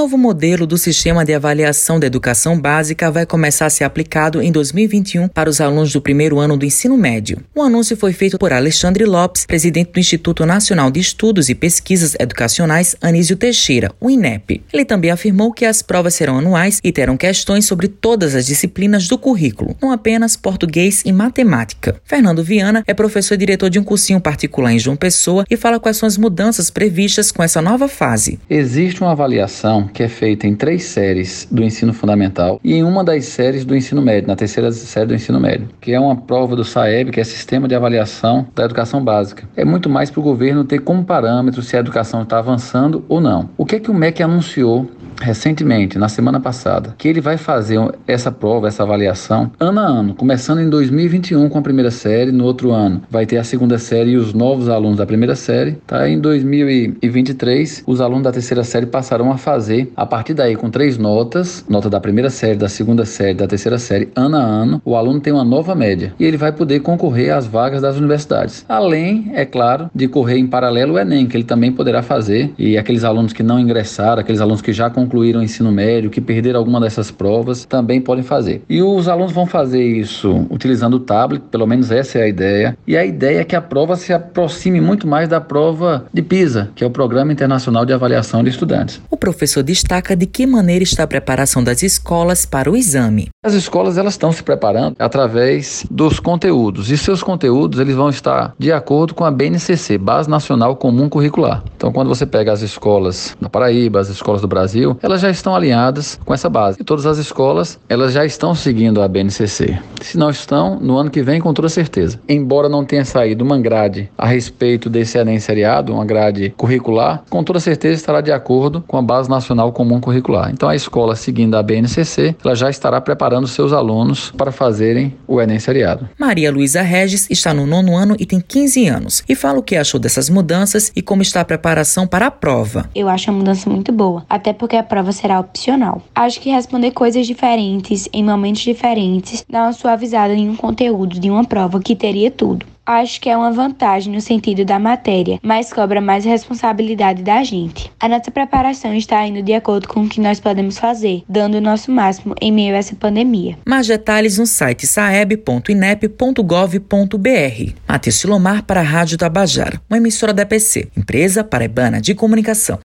novo modelo do sistema de avaliação da educação básica vai começar a ser aplicado em 2021 para os alunos do primeiro ano do ensino médio. O anúncio foi feito por Alexandre Lopes, presidente do Instituto Nacional de Estudos e Pesquisas Educacionais Anísio Teixeira, o INEP. Ele também afirmou que as provas serão anuais e terão questões sobre todas as disciplinas do currículo, não apenas português e matemática. Fernando Viana é professor e diretor de um cursinho particular em João Pessoa e fala quais são as mudanças previstas com essa nova fase. Existe uma avaliação que é feita em três séries do ensino fundamental e em uma das séries do ensino médio, na terceira série do ensino médio, que é uma prova do SAEB, que é Sistema de Avaliação da Educação Básica. É muito mais para o governo ter como parâmetro se a educação está avançando ou não. O que é que o MEC anunciou recentemente, na semana passada, que ele vai fazer essa prova, essa avaliação, ano a ano, começando em 2021 com a primeira série, no outro ano vai ter a segunda série e os novos alunos da primeira série, tá? Em 2023, os alunos da terceira série passarão a fazer, a partir daí, com três notas, nota da primeira série, da segunda série, da terceira série, ano a ano, o aluno tem uma nova média e ele vai poder concorrer às vagas das universidades. Além, é claro, de correr em paralelo o Enem, que ele também poderá fazer, e aqueles alunos que não ingressaram, aqueles alunos que já concorreram concluíram o ensino médio, que perderam alguma dessas provas, também podem fazer. E os alunos vão fazer isso utilizando o tablet, pelo menos essa é a ideia. E a ideia é que a prova se aproxime muito mais da prova de PISA, que é o Programa Internacional de Avaliação de Estudantes. O professor destaca de que maneira está a preparação das escolas para o exame. As escolas elas estão se preparando através dos conteúdos e seus conteúdos eles vão estar de acordo com a BNCC, Base Nacional Comum Curricular. Então, quando você pega as escolas da Paraíba, as escolas do Brasil, elas já estão alinhadas com essa base. E todas as escolas, elas já estão seguindo a BNCC. Se não estão, no ano que vem, com toda certeza. Embora não tenha saído uma grade a respeito desse Enem seriado, uma grade curricular, com toda certeza estará de acordo com a Base Nacional Comum Curricular. Então, a escola, seguindo a BNCC, ela já estará preparando seus alunos para fazerem o Enem seriado. Maria Luísa Regis está no nono ano e tem 15 anos e fala o que achou dessas mudanças e como está a preparação para a prova. Eu acho a mudança muito boa, até porque a prova será opcional. Acho que responder coisas diferentes em momentos diferentes dá uma suavizada em um conteúdo de uma prova que teria tudo acho que é uma vantagem no sentido da matéria, mas cobra mais responsabilidade da gente. A nossa preparação está indo de acordo com o que nós podemos fazer, dando o nosso máximo em meio a essa pandemia. Mais detalhes no site saeb.inep.gov.br. Matheus Silomar para a Rádio Tabajara, uma emissora da PC, empresa paraibana de comunicação.